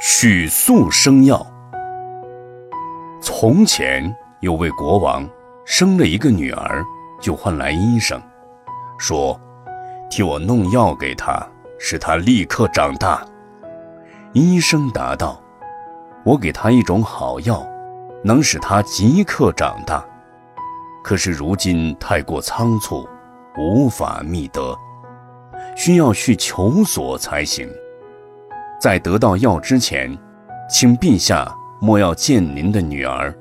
取素生药。从前有位国王，生了一个女儿，就唤来医生，说：“替我弄药给她，使她立刻长大。”医生答道：“我给她一种好药，能使她即刻长大。可是如今太过仓促，无法觅得，需要去求索才行。”在得到药之前，请陛下莫要见您的女儿，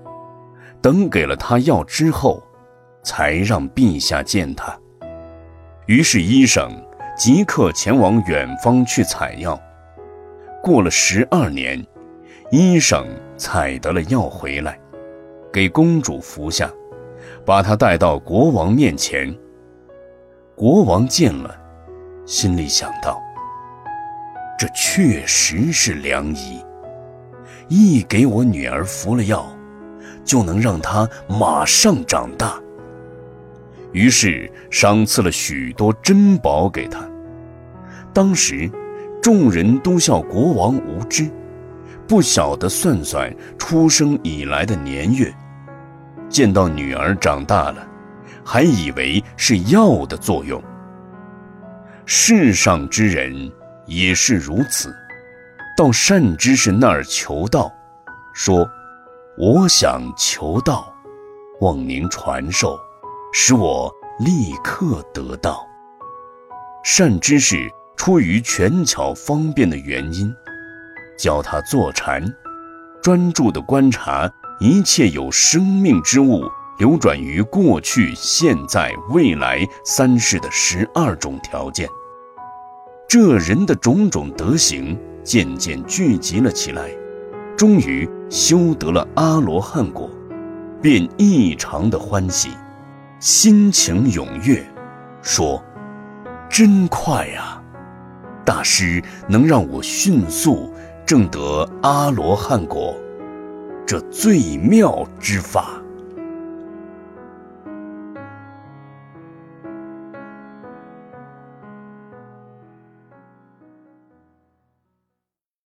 等给了她药之后，才让陛下见她。于是医生即刻前往远方去采药。过了十二年，医生采得了药回来，给公主服下，把她带到国王面前。国王见了，心里想到。这确实是良医，一给我女儿服了药，就能让她马上长大。于是赏赐了许多珍宝给她。当时，众人都笑国王无知，不晓得算算出生以来的年月。见到女儿长大了，还以为是药的作用。世上之人。也是如此，到善知识那儿求道，说：“我想求道，望您传授，使我立刻得道。”善知识出于权巧方便的原因，教他坐禅，专注地观察一切有生命之物流转于过去、现在、未来三世的十二种条件。这人的种种德行渐渐聚集了起来，终于修得了阿罗汉果，便异常的欢喜，心情踊跃，说：“真快呀！大师能让我迅速证得阿罗汉果，这最妙之法。”